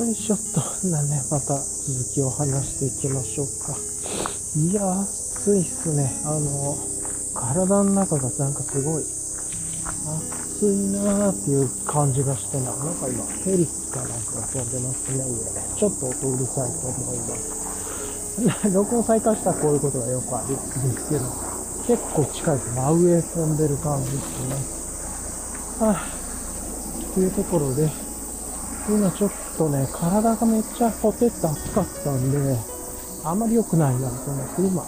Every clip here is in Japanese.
よいしょっと。なね、また続きを話していきましょうか。いや、暑いっすね。あの、体の中がなんかすごい暑いなーっていう感じがしてな。なんか今、ヘリかなんかが飛んでますね、上。ちょっと音うるさいと思います。録音再開したらこういうことがよくあるんですけど、結構近いです。真上飛んでる感じですね。はあ、というところで、今ちょっととね、体がめっちゃほてって暑かったんで、あんまり良くないなと思って、今、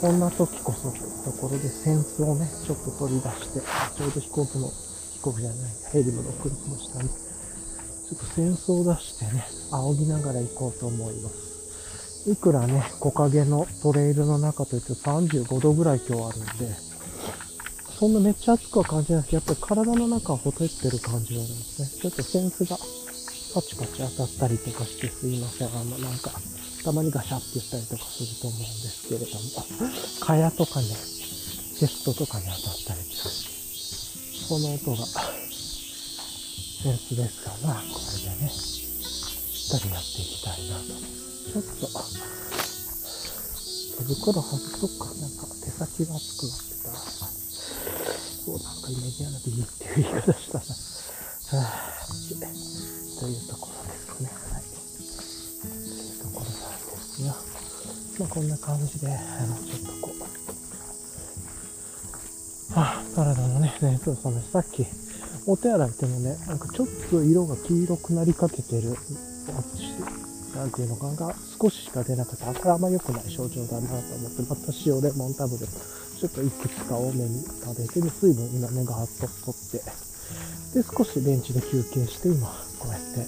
こんな時こそというところで扇子をね、ちょっと取り出して、ちょうど飛行機の、飛行機じゃない、ヘリムの車の下に、ちょっと扇子を出してね、仰ぎながら行こうと思います。いくらね、木陰のトレイルの中といって35度ぐらい今日あるんで、そんなめっちゃ暑くは感じないけど、やっぱり体の中はほてってる感じがあるんですね。ちょっと扇子がパチパチ当たったりとかしてすいません。あの、なんか、たまにガシャって言ったりとかすると思うんですけれども、蚊帳とかね、チェストとかに当たったりとか、この音が、センスですから、これでね、しっかりやっていきたいなと。ちょっと、手袋外そうか。なんか手先が熱くなってた、そうなんかイメージやなくていいっていう言い方したな。はぁ、というところですね。はい。というところなんですが、まあこんな感じで、あの、ちょっとこう、はあ、体のね、熱を冷めさっき、お手洗いでもね、なんかちょっと色が黄色くなりかけてる、やつなんていうのかな、少ししか出なかった。あこれあんま良くない症状だなと思って、また塩レモンタブレット、ちょっといくつか多めに食べて、水分今ね、ガーッと取って、で、少しベンチで休憩して、今、こうやって、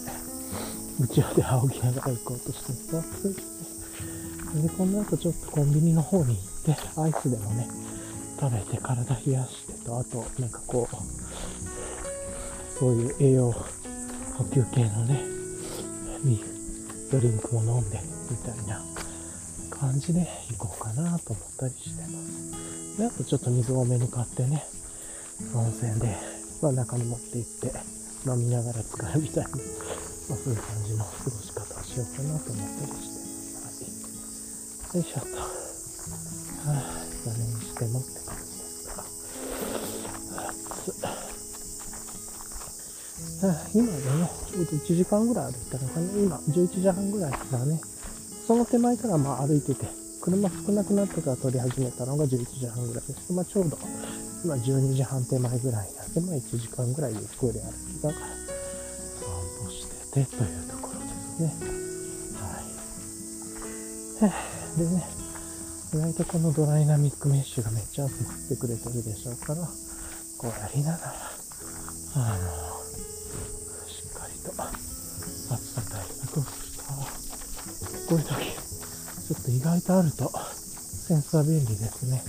うちわで仰ぎながら行こうとしてさ、暑いですね。で、この後ちょっとコンビニの方に行って、アイスでもね、食べて体冷やしてと、あと、なんかこう、そういう栄養補給系のね、ドリンクも飲んで、みたいな感じで行こうかなと思ったりしてます。で、あとちょっと水多めに買ってね、温泉で、まあ中に持って行って、飲みながら使うみたいな、まあそういう感じの過ごし方をしようかなと思ったりしてます。はい。よいしょっと。はあ、それにしてもって感じですか。はあ今でね、ちょうど1時間ぐらい歩いたのかな。今、11時半ぐらいからね、その手前からまあ歩いてて、車少なくなってから撮り始めたのが11時半ぐらいです。まあちょうど、今12時半手前ぐらいなんで、まあ1時間ぐらいゆっくり歩きながら散歩しててというところですね。はい。でね、意外とこのドライナミックメッシュがめっちゃ集まってくれてるでしょうから、こうやりながら、あの、しっかりと暑さ対策をすると、こういう時、ちょっと意外とあると、センサー便利ですね。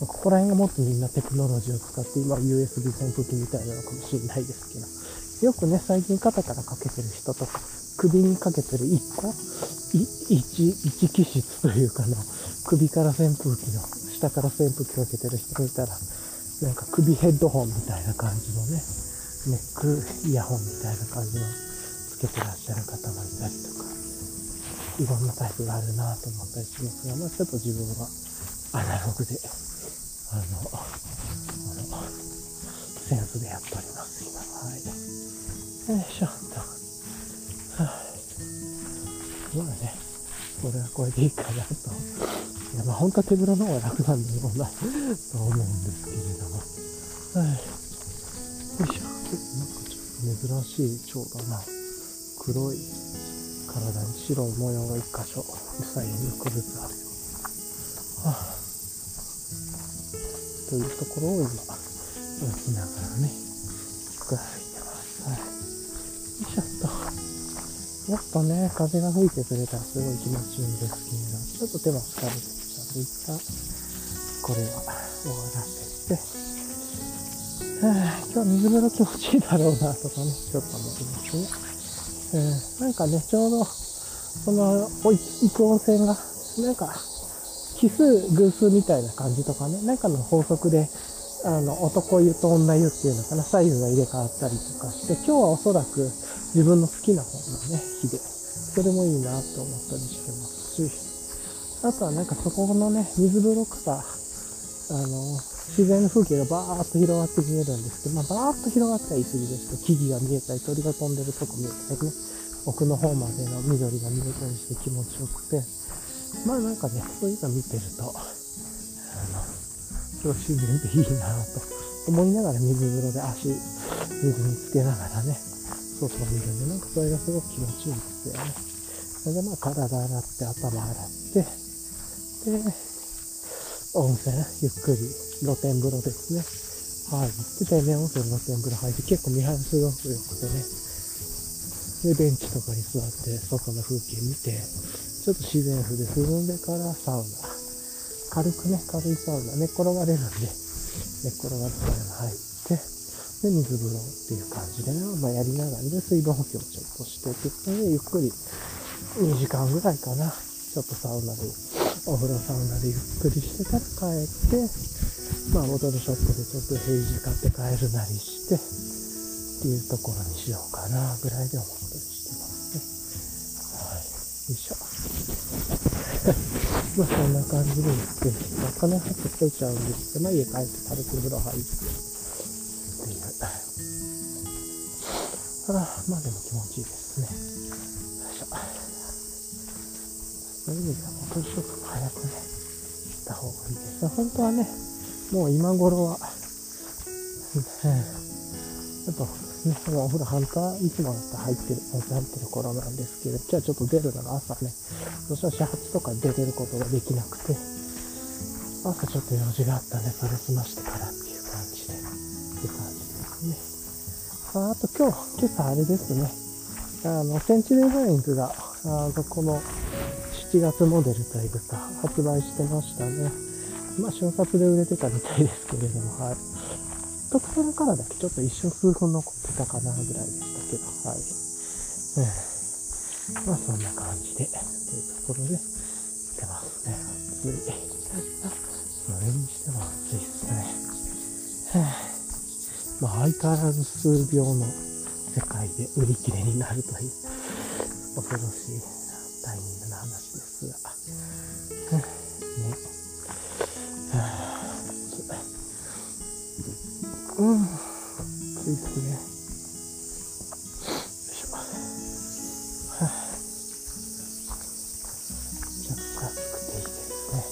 ここら辺がもっとみんなテクノロジーを使って、今 USB 扇風機みたいなのかもしれないですけど、よくね、最近肩からかけてる人とか、首にかけてる1個、い一、一気質というかの、首から扇風機の、下から扇風機かけてる人がいたら、なんか首ヘッドホンみたいな感じのね、ネックイヤホンみたいな感じのつけてらっしゃる方もいたりとか、いろんなタイプがあるなと思ったりしますが、まあちょっと自分はアナログで、あの、あの、センスでやっております、今は。い。よいしょと。はあ、まあね、これはこれでいいかなと。いや、まあ本当は手ぶらの方が楽なんだろうな、と思うんです。けれども。はい。よいしょ。なんかちょっと珍しい蝶だな。黒い体に白い模様が一箇所、左右に1個ずつあるよ。はあ、というところを今、歩きながらね、ゆっく歩いてます。はい。よいしょっと。もっとね、風が吹いてくれたらすごい気持ちいいんですけれど、ちょっと手も疲れてきたので、一旦、これは終わらせて、はあ、今日は水風呂気持ちいいだろうなとかね、ちょっと思いますね。えーなんかね、ちょうど、その、行く温泉が、なんか、奇数、偶数みたいな感じとかね、なんかの法則で、あの、男湯と女湯っていうのかな、サイズが入れ替わったりとかして、今日はおそらく自分の好きな方のね、日で、それもいいなと思ったりしてますし、あとはなんかそこのね、水風呂から、あの、自然の風景がバーッと広がって見えるんですけど、まあ、バーッと広がったら言い過ぎですけど、木々が見えたり、鳥が飛んでるとこ見えたりね、奥の方までの緑が見えたりして気持ちよくて、まあなんかね、そういうの見てると、あの、今日自然っていいなと思いながら水風呂で足、水につけながらね、外を見るんで、なんかそれがすごく気持ちいいんですよね。それでまあ体洗って頭洗って、で、温泉、ゆっくり露天風呂ですね。入って天然温泉露天風呂入って結構見晴らしがすごく良くてね。で、ベンチとかに座って外の風景見て、ちょっと自然風で涼んでからサウナ。軽くね、軽いサウナ、寝っ転がれるんで、寝っ転がるサウナ入って、で、水風呂っていう感じでね、まあやりながらで、水分補給をちょっとしてってことで、ゆっくり2時間ぐらいかな、ちょっとサウナで、お風呂サウナでゆっくりしてから帰って、まあボトルショップでちょっと平時買って帰るなりして、っていうところにしようかな、ぐらいで思ったりしてますね。はい。よいしょ。まあそんな感じで言って、まあ金発っといちゃうんですけど、まあ家帰って軽く風呂入って、っていう。ただ、まあでも気持ちいいですね。よいしょ。そういう意味では、ボトルショップも早くね、行った方がいいですね。本当はね、もう今頃は、ね、やっぱ、ね、お風呂半端、いつもだったら入ってる、入ってる頃なんですけど、今日はちょっと出るのが朝ね、そしたら始発とか出てることができなくて、朝ちょっと用事があったんで、それ済ましてからっていう感じで、って感じですね。ああと今日、今朝あれですね、あの、センチュリーバインズが、あの、この7月モデルというか、発売してましたね。まあ、瞬殺で売れてたみたいですけれども、はい。特殊なカラーだけちょっと一瞬数分残ってたかなぐらいでしたけど、はい。うん、まあ、そんな感じで、というところで、出ますね。暑い。それにしても暑いですね。はあまあ、相変わらず数秒の世界で売り切れになるという恐ろしいタイミングの話ですが。うん。ついですね。よいしょ。はあめちゃくちゃ暑くていいですね。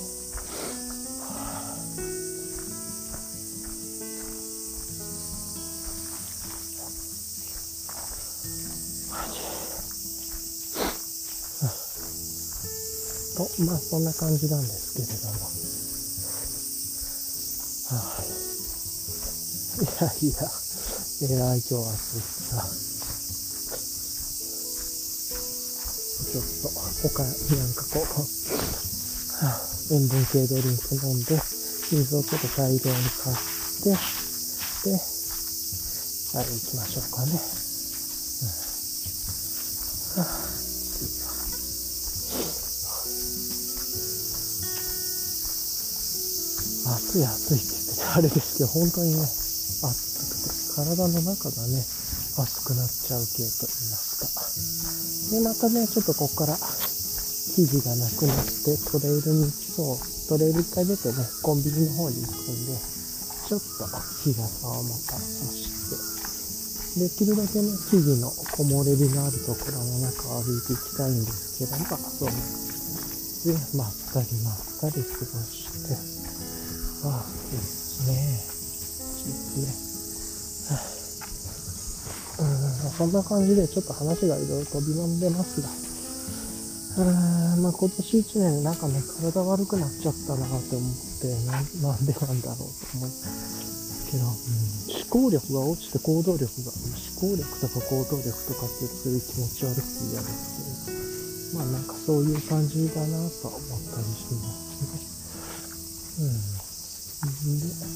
と、まあそんな感じなんですけれども。いやいや、えらい今日暑いさ。ちょっと、他になんかこう、塩分系ドリンク飲んで、水をちょっと大量に買って、で、はい、行きましょうかね。あ暑い暑いって言っててあれですけど、本当にね、体の中がね、熱くなっちゃう系と言いますか。で、またね、ちょっとここから、生地がなくなって、トレイルに行きそう。トレイル一回出てね、コンビニの方に行くんで、ちょっと日傘をまた差して、できるだけね、木々の木漏れ日のあるところの中を歩いていきたいんですけど、ま、そうで、まったりまったり過ごして、ああ、いいですね。ですね。はあ、うん、そんな感じでちょっと話がいろいろ飛び飛んでますが、うん、まあ今年一年なんかね、体悪くなっちゃったなと思って、ななんでなんだろうと思うけど、うん、思考力が落ちて行動力が、思考力とか行動力とかっていうとそういう気持ち悪くて嫌ですけど、まあなんかそういう感じだなと思ったりしますね。うん。で、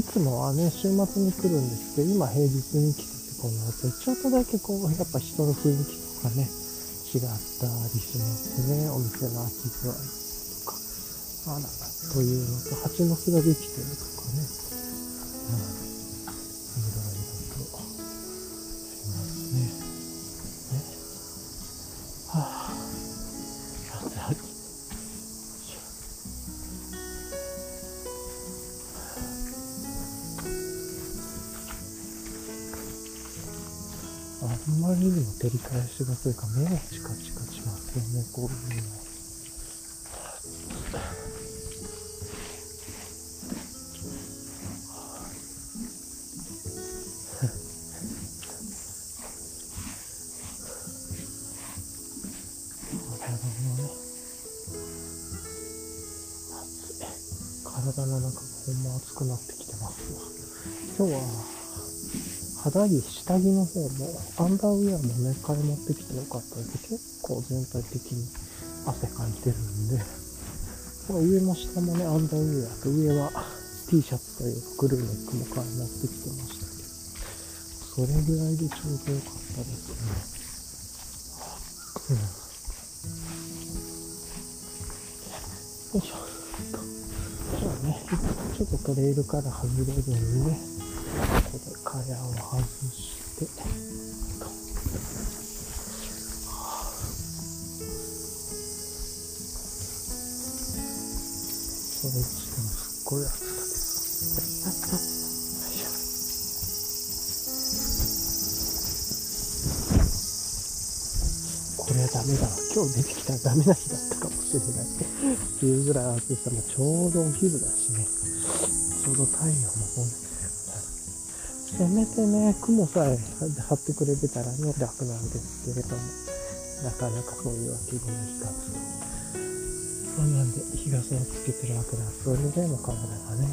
いつもはね、週末に来るんですけど、今平日に来ててこの後、ちょっとだけこう、やっぱ人の雰囲気とかね、違ったりしますね。お店の空き具合とか。あらら、というのと、蜂の巣ができてるとかね。うん。照り返しがというか目がチカチカしますよね、こういうの。肌着、下着の方も、アンダーウェアもね、買い持ってきてよかったです。結構全体的に汗かいてるんで、まあ上も下もね、アンダーウェアと上は T シャツというかクルーネックも買い持ってきてましたけど、それぐらいでちょうどよかったですね。うんよいしょ。じ ゃあね、ちょっとトレイルから外れるんで、ここでカヤを外して、それにしてもすっごい暑さです。これはダメだわ。今日出てきたらダメな日だったかもしれない。っていうぐらい暑さもちょうどお昼だしね。ちょうど太陽も本当せめてね、雲さえ張ってくれてたらね、楽なんですけれども、なかなかそういうわけにもいかず。そうなんで、日傘をつけてるわけだ。それでも体がね、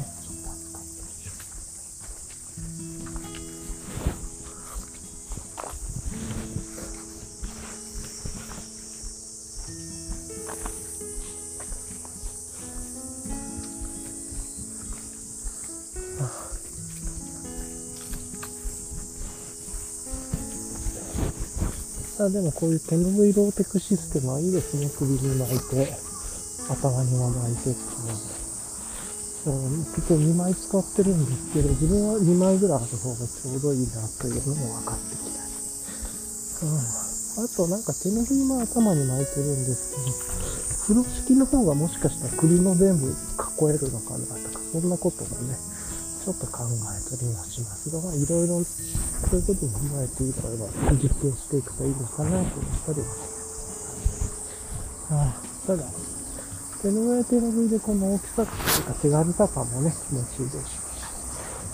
あでもこういう手ぬぐいローテクシステムはいいですね。首に巻いて、頭にも巻いてっていうのは。そう結構2枚使ってるんですけど、自分は2枚ぐらいある方がちょうどいいなというのも分かってきたり。うん。あとなんか手ぬぐいも頭に巻いてるんですけど、風呂敷の方がもしかしたら首も全部囲えるのかなとか、そんなこともね、ちょっと考えたりはしますが、いろいろ、そういうことも踏まえていろいろ実験していくといいのかなと思ったりはします。はい。ただ、手の上手の上でこの大きさというか手軽さ感もね、気持ちいいですし。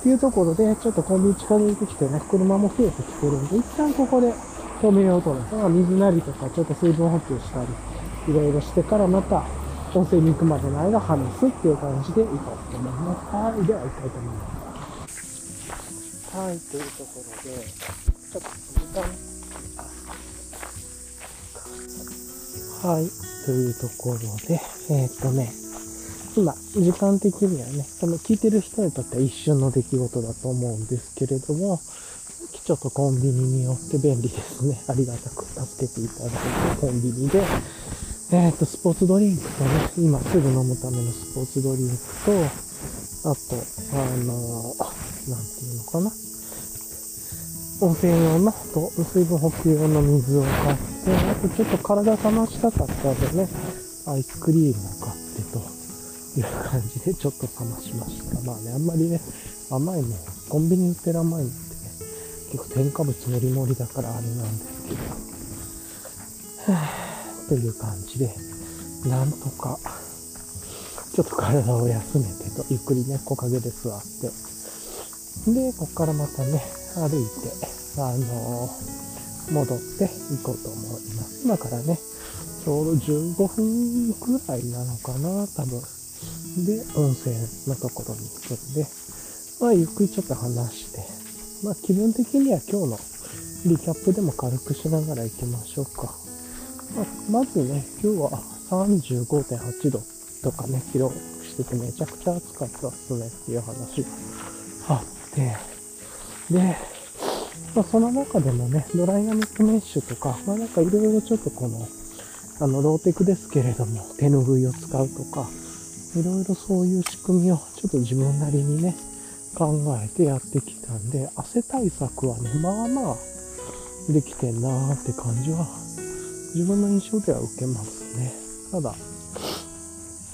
っていうところで、ちょっとコンビニ近づいてきてね、車も増えてきてるんで、一旦ここで止めようと思います。水なりとか、ちょっと水分補給したり、いろいろしてからまた、温泉に行くまでの間話すっていう感じで行こうと思います。はい。では行きたいと思います。はい。というところで、ちょっと時間、はい。というところで、えーっとね、今、時間的にはね、その聞いてる人にとっては一瞬の出来事だと思うんですけれども、ちょっとコンビニによって便利ですね。ありがたく助けていただいて、コンビニで、えっ、と、スポーツドリンクとね、今すぐ飲むためのスポーツドリンクと、あと、あのなんていうのかな。温泉用のと水分補給用の水を買って、あとちょっと体冷ましたかったんでね、アイスクリームを買ってという感じでちょっと冷ましました。まあね、あんまりね、甘いもん、コンビニ売ってる甘いのってね、結構添加物もりもりだからあれなんですけど、はぁという感じで、なんとか、ちょっと体を休めてと、ゆっくりね、木陰で座って、で、ここからまたね、歩いて、あのー戻っていこうと思います。今からね、ちょうど15分くらいなのかな、多分。で、温泉のところに行くんで、まあ、ゆっくりちょっと話して、まあ、気分的には今日のリキャップでも軽くしながら行きましょうか。まあ、まずね、今日は35.8度とかね、記録しててめちゃくちゃ暑かったっすねっていう話があって、で、まあ、その中でもね、ドライナミックメッシュとか、まあなんかいろいろちょっとこの、あの、ローテクですけれども、手ぬぐいを使うとか、いろいろそういう仕組みをちょっと自分なりにね、考えてやってきたんで、汗対策はね、まあまあ、できてんなーって感じは、自分の印象では受けますね。ただ、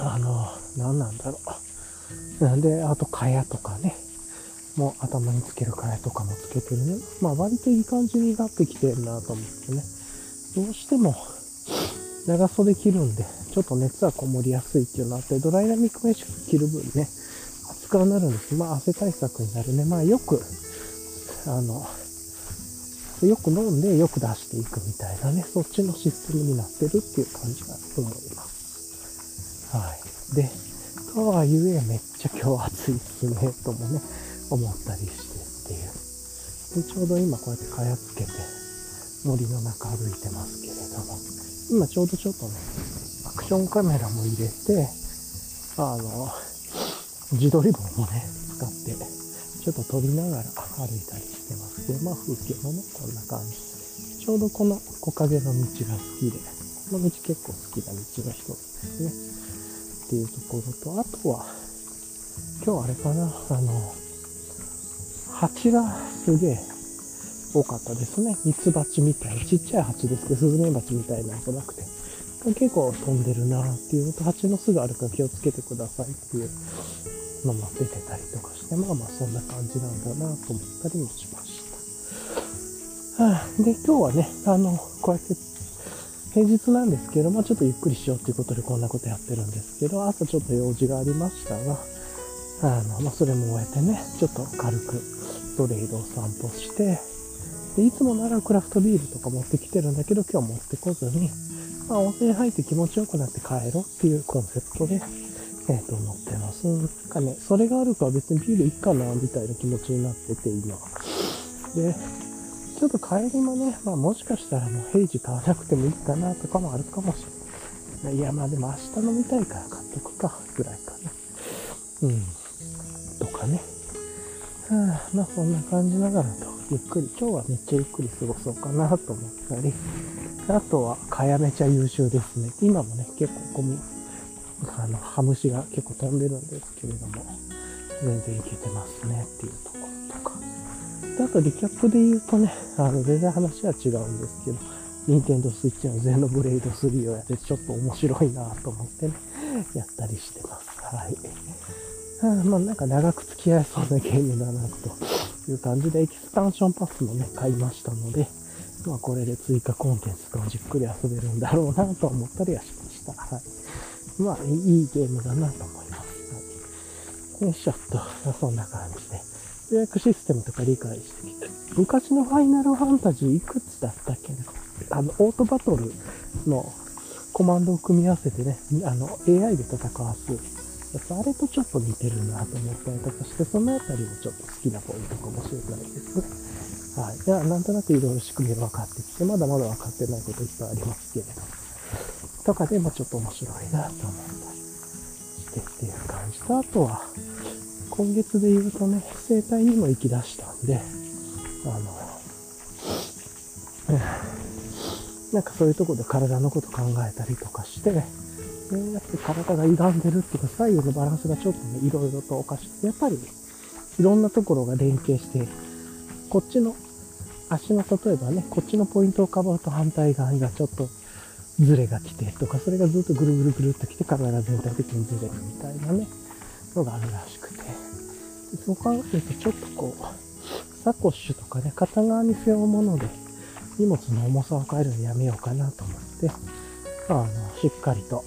あの、何なんだろう。なんで、あと、蚊帳とかね、もう頭につける蚊帳とかもつけてるね。まあ、割といい感じになってきてるなと思ってね。どうしても、長袖着るんで、ちょっと熱はこもりやすいっていうのあって、ドライナミックメッシュ着る分ね、熱くなるんですまあ、汗対策になるね。まあ、よく、あの、よく飲んでよく出していくみたいなね、そっちのシステムになってるっていう感じが思います。はい。で、とはいえめっちゃ今日暑いっすね、ともね、思ったりしてっていう。で、ちょうど今こうやって蚊帳つけて森の中歩いてますけれども、今ちょうどちょっとね、アクションカメラも入れて、あの、自撮り棒もね、使って、ちょっと撮りながら歩いたりしてますけど、まあ風景もね、こんな感じ。ちょうどこの木陰の道が好きで、この道結構好きな道の一つですね。っていうところと、あとは、今日あれかな、あの、蜂がすげえ多かったですね。ミツバチみたいな、ちっちゃい蜂ですけど、スズメバチみたいなんじゃなくて、結構飛んでるなっていうのと、蜂の巣があるから気をつけてくださいっていうのも出てたりとかして、まあまあそんな感じなんだなと思ったりもしました。はあ、で、今日はね、あの、こうやって平日なんですけど、まちょっとゆっくりしようということでこんなことやってるんですけど、朝ちょっと用事がありましたが、あの、まあそれも終えてね、ちょっと軽くトレードを散歩して、で、いつもならクラフトビールとか持ってきてるんだけど、今日持ってこずに、まあ温泉入って気持ちよくなって帰ろうっていうコンセプトで、えっ、ー、と、乗ってます。なんかね、それがあるから別にビールいっかな、みたいな気持ちになってて、今。で、ちょっと帰りもね、まあもしかしたらもう平時買わなくてもいいかなとかもあるかもしれない。いや、まあでも明日飲みたいから買っとくか、ぐらいかな。うん。とかね。はあ、まあそんな感じながらと、ゆっくり、今日はめっちゃゆっくり過ごそうかなと思ったり、あとは、かやめちゃ優秀ですね。今もね、結構ゴミ、あの、ハムシが結構飛んでるんですけれども、全然いけてますねっていうところとか。あとリキャップで言うとね、あの、全然話は違うんですけど、ニンテンドースイッチのゼノブレイド3をやってちょっと面白いなと思ってね、やったりしてます。はい。あ、まあなんか長く付き合えそうなゲームだなという感じで、エキスパンションパスもね、買いましたので、まあこれで追加コンテンツとじっくり遊べるんだろうなと思ったりはしました。はい。まあ、いいゲームだなと思います。はい。よいしょっと、そんな感じで。予約システムとか理解してきて。昔のファイナルファンタジーいくつだったっけな？あの、オートバトルのコマンドを組み合わせてね、あの、AI で戦わすやつ、あれとちょっと似てるなと思ったりとかして、そのあたりもちょっと好きなポイントかもしれないですね。はい。いや、なんとなくいろいろ仕組みが分かってきて、まだまだ分かってないこといっぱいありますけれど。とかでもちょっと面白いなと思ったりしてっていう感じと、あとは、今月で言うとね、生態にも行き出したんで、あの、なんかそういうとこで体のこと考えたりとかして、ね、やっぱ体が歪んでるっていうか、左右のバランスがちょっとね、いろいろとおかしくて、やっぱり、いろんなところが連携して、こっちの足の、例えばね、こっちのポイントをかばうと反対側がちょっとズレが来てとか、それがずっとぐるぐるぐるっと来て体が全体的にずれるみたいなね、のがあるらしく。そう考えるとちょっとこう、サコッシュとかね、片側に背負うもので荷物の重さを変えるのやめようかなと思って、あの、しっかりと、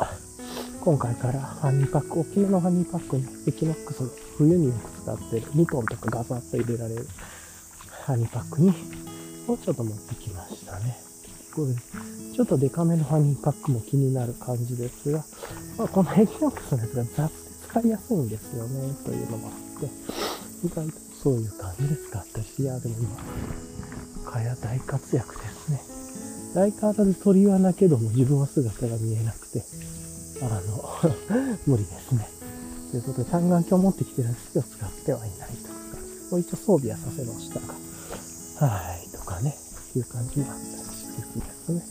今回からファニーパック、大きめのファニーパックに、エキノックスの冬によく使ってる、2トンとかガサッと入れられるファニーパックに、をちょっと持ってきましたね。これちょっとデカめのハニーパックも気になる感じですが、まあ、このエキノックスのやつが雑で使いやすいんですよね、というのもあって、意外とそういう感じで使ったして、いや、でも今、蚊帳大活躍ですね。大体で鳥は鳴けども自分は姿が見えなくて、あの 無理ですね。ということで、単眼鏡持ってきてるんですけど、使ってはいないという。一応装備はさせましたが、はい、とかね、いう感じになったりしてるんですね。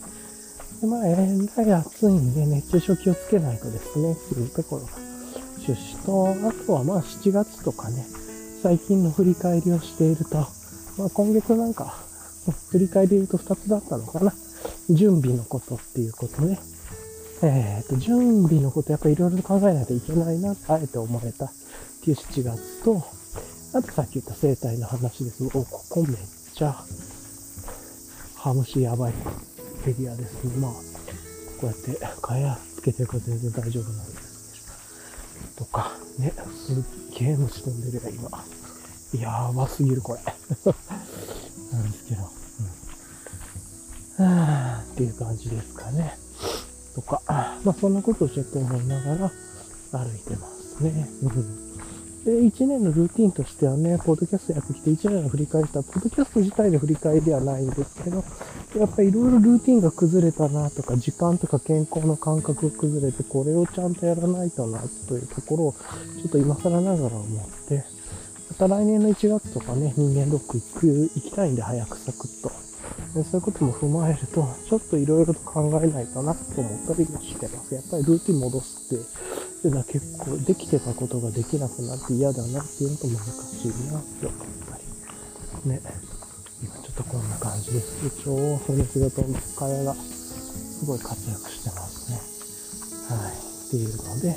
で、まあ、えらい暑いんで、熱中症気をつけないとですね、っていうところが趣旨と、あとはまあ7月とかね、最近の振り返りをしていると、まあ今月なんか、振り返りで言うと2つだったのかな。準備のことっていうことね。えっ、と、準備のことやっぱいろいろ考えないといけないな、あえて思われたっていう7月と、あとさっき言った生態の話です。お、ここめっちゃ、ハムシやばいエリアですね。まあ、こうやって、蚊帳つけてるから全然大丈夫なんです。とか、ね、すっげえ虫飛んでるよ、今。やばすぎる、これ。なんですけど。うん。はあっていう感じですかね。とか、まあそんなことをちょっと思いながら歩いてますね。で、1年のルーティンとしてはね、ポッドキャストやってきて1年を振り返った、ポッドキャスト自体で振り返りではないんですけど、やっぱりいろいろルーティンが崩れたなとか、時間とか健康の感覚が崩れて、これをちゃんとやらないとな、というところを、ちょっと今更ながら思って、また来年の1月とかね、人間ドック行く、行きたいんで早くサクッと。そういうことも踏まえると、ちょっといろいろと考えないとなと思ったりもしてます。やっぱりルーティン戻すって、っていうのは結構できてたことができなくなって嫌だなっていうのと難しいなって思ったり。ね。今ちょっとこんな感じです。一応、その仕事の使いがすごい活躍してますね。はい。っていうので、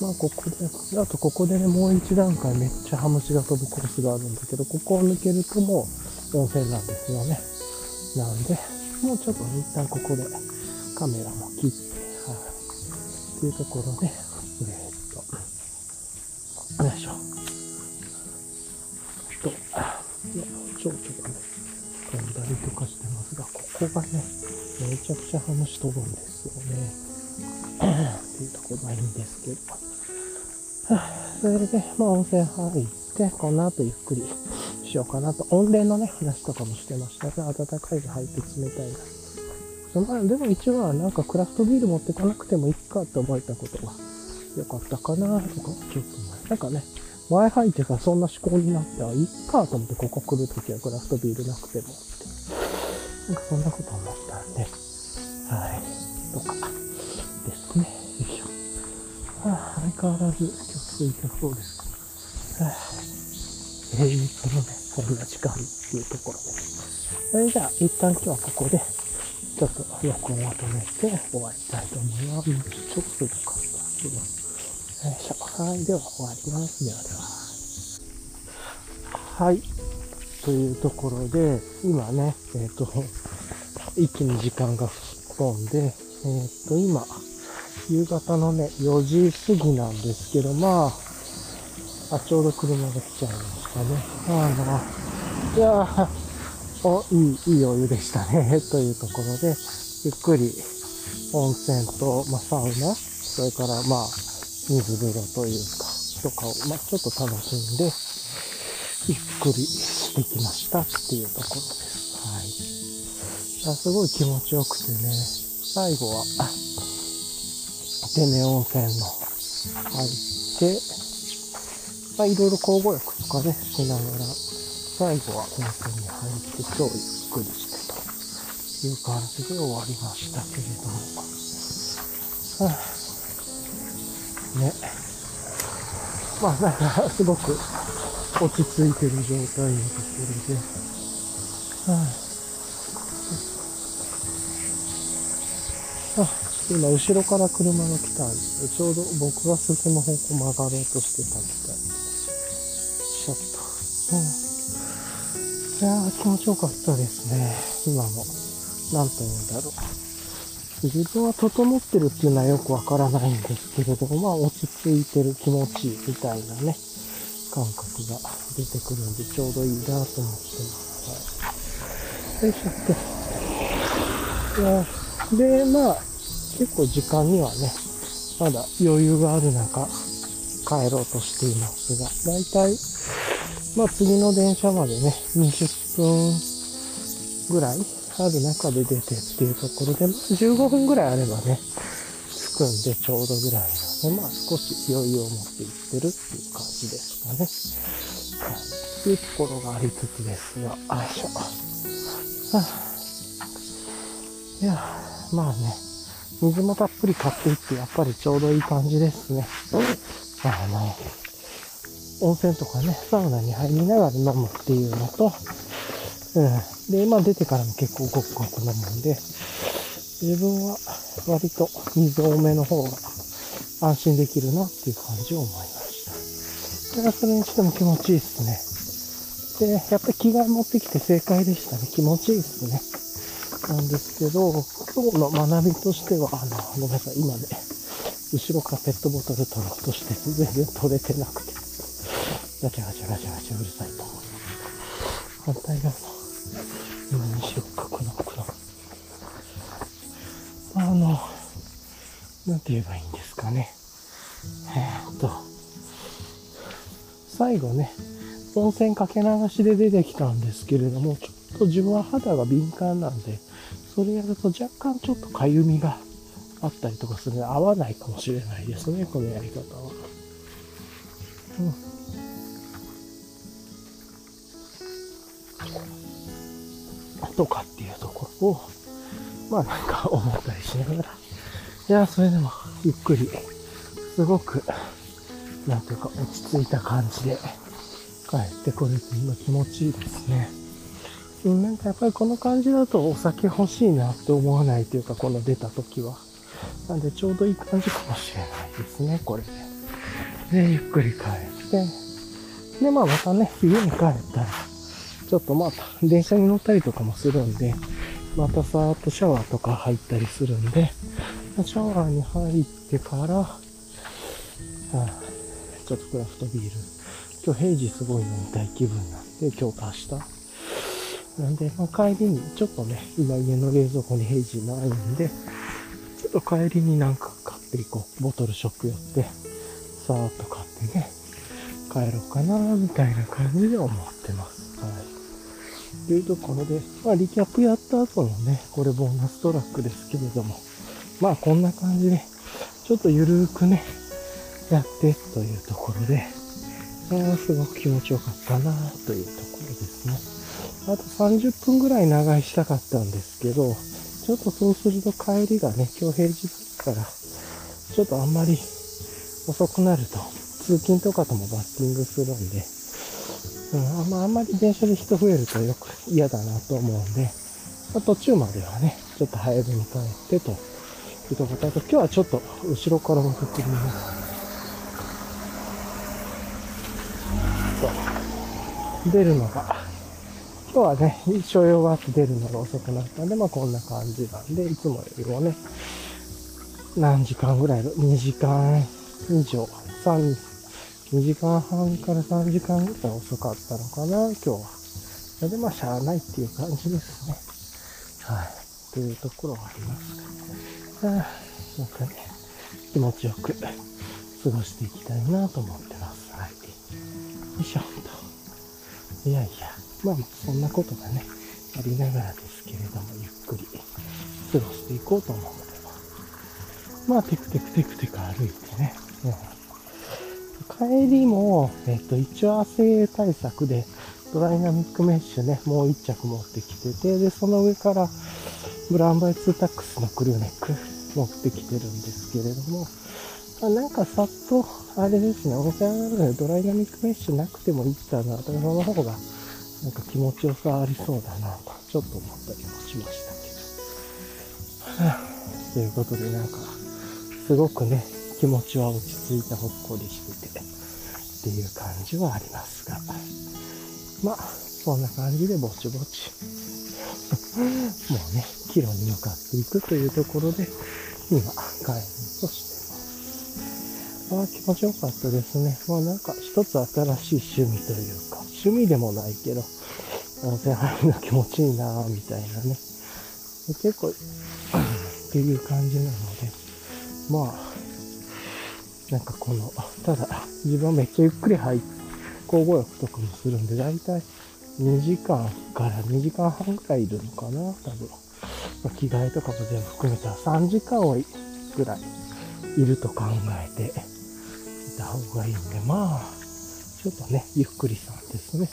まあここで、あとここでね、もう一段階めっちゃハムシが飛ぶコースがあるんだけど、ここを抜けるともう温泉なんですよね。なんで、もうちょっと一旦ここでカメラも切って、はい。っていうところで、えー、っと、よいしょ。と、蝶々がね、飛んだりとかしてますが、ここがね、めちゃくちゃハムシ飛ぶんですよね。っていうところがいいんですけど。それで、まあ温泉入って、この後ゆっくりしようかなと。温冷のね、話とかもしてましたね。暖かいが入って冷たいが。まあ、でも一応はなんかクラフトビール持ってこなくてもいいかって思えたことがよかったかなとか、ちょっと思いなんかね、前入ってからそんな思考になって、あ、いっかと思ってここ来るときはクラフトビールなくてもって。なんかそんなこと思ったんで、はい、とか、ですね。よいしょ。はあ、相変わらず今日空いてそうです。はあ、えーとね、こんな時間っていうところです。それじゃあ、一旦今日はここで、ちょっと録音を止めて終わりたいと思います。ちょっとよかったけど。よいしょ。はい。では終わります。ではでは。はい。というところで、今ね、えっ、ー、と、一気に時間が吹っ飛んで、えっ、ー、と、今、夕方のね、4時過ぎなんですけど、まあ、あ、ちょうど車が来ちゃいましたね。あまあ、いやー、お、いい、いいお湯でしたね。というところで、ゆっくり温泉と、まあ、サウナ、それから、まあ、水風呂というか、とかを、まあ、ちょっと楽しんで、ゆっくりしてきましたっていうところです。はい。あすごい気持ちよくてね、最後は、天然温泉の入って、まあ、いろいろ交互浴とかね、しながら、最後は温泉に入って超ゆっくりしてという感じで終わりましたけれども。はあ、ね。まあなんかすごく落ち着いてる状態のところで。はあ、あ今後ろから車が来たんですちょうど僕が進む方向曲がろうとしてたみたい気持ちよかったですね。今も。なんと言うんだろう。自分は整ってるっていうのはよくわからないんですけれども、まあ落ち着いてる気持ちみたいなね、感覚が出てくるんでちょうどいいなと思ってます。はい。よいしょっと。いやで、まあ、結構時間にはね、まだ余裕がある中、帰ろうとしていますが、だいたいまあ次の電車までね、20分ぐらいある中で出てっていうところで、まあ、15分ぐらいあればね、着くんでちょうどぐらいなので、まあ少し余裕を持っていってるっていう感じですかね。はい。いうところがありつつですが、よいしょ。はあ、いや、まあね、水もたっぷり買っていって、やっぱりちょうどいい感じですね。まあの、温泉とかね、サウナに入りながら飲むっていうのと、で、今出てからも結構ごくごく飲むんで、自分は割と水多めの方が安心できるなっていう感じを思いました。だからそれにしても気持ちいいっすね。で、やっぱり着替え持ってきて正解でしたね。気持ちいいっすね。なんですけど、今日の学びとしては、あの、ごめんなさい、今ね、後ろからペットボトル取ろうとして、全然取れてなくて、ガチャガチャガチャガチャうるさいと思います。反対側の、今にしよっか、この、この。あの、なんて言えばいいんですかね。えー、っと、最後ね、温泉かけ流しで出てきたんですけれども、ちょっと自分は肌が敏感なんで、それやると若干ちょっとかゆみがあったりとかするので、合わないかもしれないですね、このやり方は。うん。とかっていうところを、まあなんか思ったりしながら、いや、それでもゆっくり、すごく、なんていうか落ち着いた感じで帰ってこれて今気持ちいいですね。うんなんかやっぱりこの感じだとお酒欲しいなって思わないというか、この出た時は。なんでちょうどいい感じかもしれないですね、これで。で、ゆっくり帰って。で、まあまたね、家に帰ったら、ちょっとまた電車に乗ったりとかもするんで、またさーっとシャワーとか入ったりするんで、シャワーに入ってから、はあ、ちょっとクラフトビール。今日平時すごい飲みたい気分なんで、今日と明日。なんで、まあ、帰りに、ちょっとね、今家の冷蔵庫に平時ないんで、ちょっと帰りになんか買っていこう。ボトルショップ寄って、さーっと買ってね、帰ろうかな、みたいな感じで思ってます。というところで、まあ、リキャップやった後のね、これボーナストラックですけれども、まあ、こんな感じで、ちょっとゆるーくね、やってというところで、あすごく気持ちよかったなというところですね。あと30分ぐらい長居したかったんですけど、ちょっとそうすると帰りがね、今日平日だから、ちょっとあんまり遅くなると、通勤とかともバッティングするんで、うん、あんまあんまり電車で人増えるとよく嫌だなと思うんで、まあ、途中まではね、ちょっと早めに帰ってというところと、今日はちょっと後ろからも送ります。出るのが今日はね、所用があって出るのが遅くなったんで、まあこんな感じなんで、いつもよりもね、何時間ぐらいの、2時間以上、3、2時間半から3時間ぐらい遅かったのかな、今日は。それでまあ、しゃあないっていう感じですね。はい。というところはありますが、はあ、なんかね、気持ちよく過ごしていきたいなと思ってます。はい。よいしょと。いやいや。まあ、そんなことがね、ありながらですけれども、ゆっくり過ごしていこうと思うのでまあ、テクテクテクテク歩いてね、うん、帰りも、えっと、一応汗対策で、ドライナミックメッシュね、もう一着持ってきてて、で、その上から、ブランバイ2タックスのクルーネック持ってきてるんですけれども、あなんかさっと、あれですね、温泉上がるのでドライナミックメッシュなくてもいいかな、その方がなんか気持ちよさありそうだなと、ちょっと思ったりもしましたけど。はあ、ということで、なんか、すごくね、気持ちは落ち着いてほっこりしてて、っていう感じはありますが。まあ、そんな感じでぼちぼち。もうね、キロに向かっていくというところで、今、帰るとしてます。まあ、気持ちよかったですね。まあ、なんか一つ新しい趣味というか、趣味でもないけど、温泉入るの気持ちいいなみたいなね。結構、っていう感じなので、まあ、なんかこの、ただ、自分はめっちゃゆっくり入って、交互浴とかもするんで、だいたい2時間から2時間半くらいいるのかな、多分。まあ着替えとかも全部含めたら3時間はぐらいいると考えていた方がいいんで、まあ、ちょっとね、ゆっくりさんですね。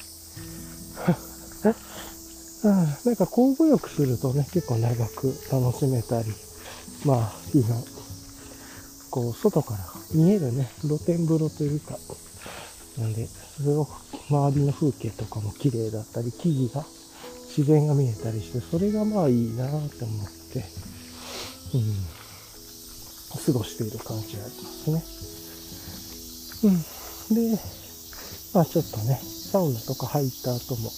なんか交互浴するとね、結構長く楽しめたり、まあ、いいの、こう、外から見えるね、露天風呂というか、なんで、すごく周りの風景とかも綺麗だったり、木々が、自然が見えたりして、それがまあいいなって思って、うん、過ごしている感じがありますね。うん。で、まあちょっとね、サウナとか入った後も、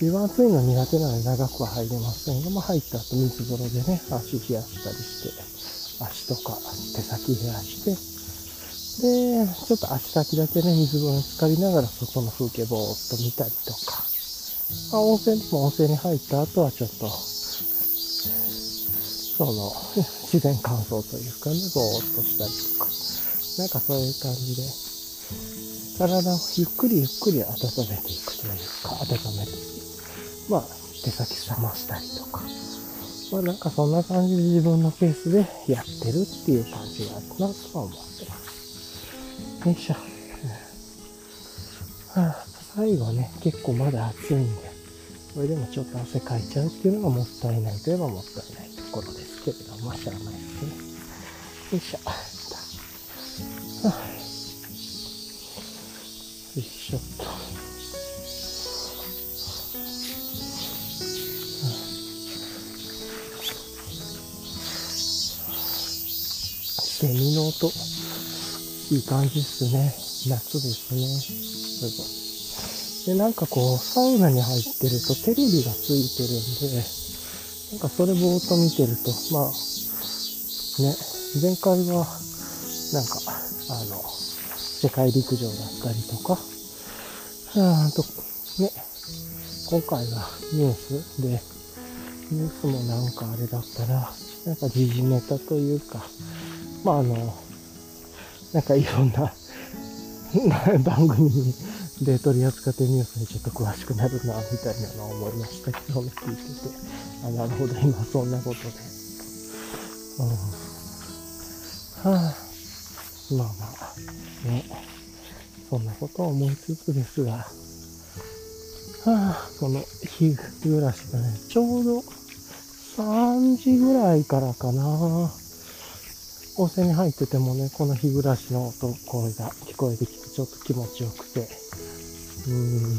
湯は暑いの苦手なので長くは入れませんが、まあ、入った後水風呂でね、足冷やしたりして、足とか手先冷やして、で、ちょっと足先だけね、水風呂に浸かりながら外の風景ぼーっと見たりとか、まあ、温泉でも温泉に入った後はちょっと、その、自然乾燥というかね、ぼーっとしたりとか、なんかそういう感じで、体をゆっくりゆっくり温めていくというか、温めて。まあ、手先冷ましたりとか、まあなんかそんな感じで自分のペースでやってるっていう感じがあるなとは思ってます。よいしょ。はあ、最後ね、結構まだ暑いんで、これでもちょっと汗かいちゃうっていうのがもったいないといえばもったいないところですけれども、まあしゃあないですね。よいしょ。はあ、よいしょっと。セミの音、いい感じっすね。夏ですね。すごい。で、なんかこう、サウナに入ってるとテレビがついてるんで、なんかそれぼーっと見てると、まあ、ね、前回は、なんか、あの、世界陸上だったりとか、うんと、ね、今回はニュースで、ニュースもなんかあれだったら、なんか時事ネタというか、まああの、なんかいろんな 番組で取り扱ってニュースにちょっと詳しくなるな、みたいなのを思いましたけどね、聞いてて。あ、なるほど、今そんなことで。うん。はあ、まあまあ、ね。そんなことを思いつつですが、はあ、この日暮らしがね、ちょうど3時ぐらいからかな。温泉に入っててもね、この日暮らしの音、声が聞こえてきてちょっと気持ちよくて、うん、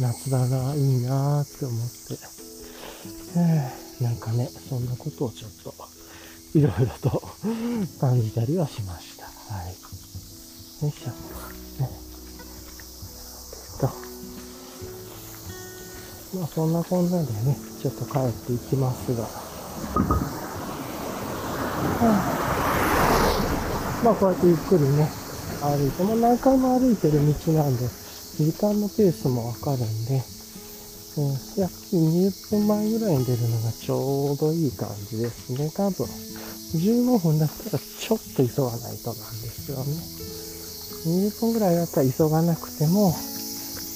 夏だな、いいなって思って、えー、なんかね、そんなことをちょっと、いろいろと感じたりはしました。はい。よいしょ。ね。と、まあそんなこんなでね、ちょっと帰っていきますが、まあこうやってゆっくりね、歩いて、まあ何回も歩いてる道なんで、時間のペースもわかるんで、うん、約20分前ぐらいに出るのがちょうどいい感じですね。多分、15分だったらちょっと急がないとなんですよね。20分ぐらいだったら急がなくても、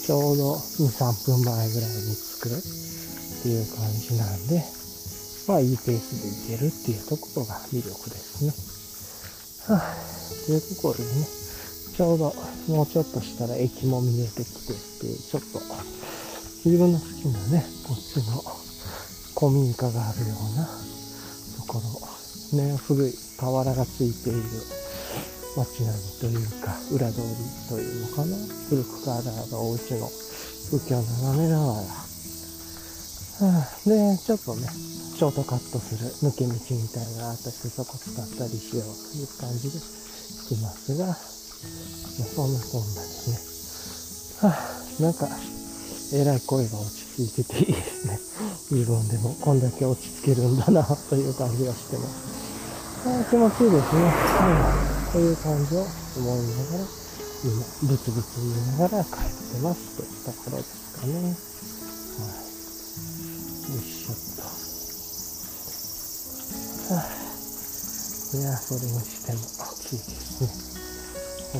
ちょうど2、3分前ぐらいに着くっていう感じなんで、まあいいペースでいけるっていうところが魅力ですね。はあ、というところでね、ちょうどもうちょっとしたら駅も見えてきてって、ちょっと自分の好きなね、こっちの古民家があるようなところ、ね、古い瓦がついている街並みというか、裏通りというのかな、古くからあるお家の風景を眺めながら、で、ちょっとね、ショートカットする抜け道みたいなのがあったし、そこ使ったりしようという感じで来ますが、そんなこんなですね。はあ、なんか、えらい声が落ち着いてていいですね。自分でもこんだけ落ち着けるんだな、という感じがしてます。あ気持ちいいですね。はい。という感じを思いながら、今、ブツブツ言いながら帰ってますというところですかね。いや、それにしても暑いですね。う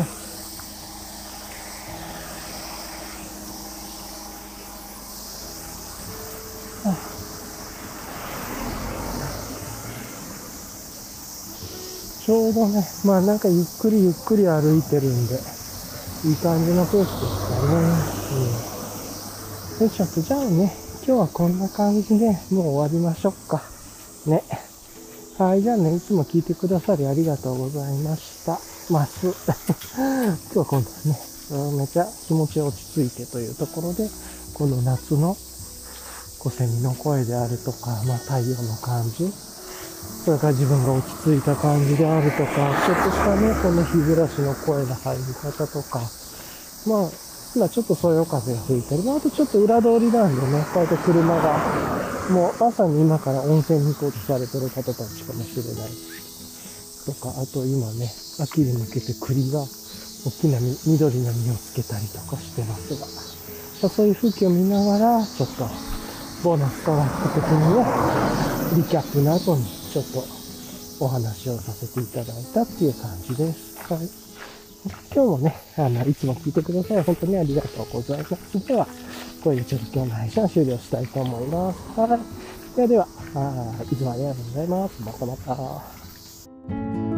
ん。ちょうどね、まあなん。かゆっくりゆっくり歩いてるん。で、いい感じのペースですかね。うん。よいしょと、じゃあね、今日はこんな感じでもう終わりましょうか。ね。はい、じゃあね、いつも聞いてくださりありがとうございました。ます。今日は今度はね、うんめちゃ気持ち落ち着いてというところで、この夏のこうセミの声であるとか、まあ太陽の感じ、それから自分が落ち着いた感じであるとか、ちょっとしたね、この日暮らしの声の入り方とか、まあ、今ちょっとそよ風が吹いてる。まあ、あとちょっと裏通りなんでね、こうやって車が、もうまさに今から温泉に行こうとされてる方たちかもしれない。とか、あと今ね、秋に向けて栗が大きなみ緑の実をつけたりとかしてますが、まあそういう風景を見ながら、ちょっとボーナス変わった時にね、リキャップの後にちょっとお話をさせていただいたっていう感じです。はい。今日もね、あの、いつも聞いてください。本当にありがとうございます。では、これでちょっと今日の配信は終了したいと思います。はい。ではでは、あいつもありがとうございます。またまた。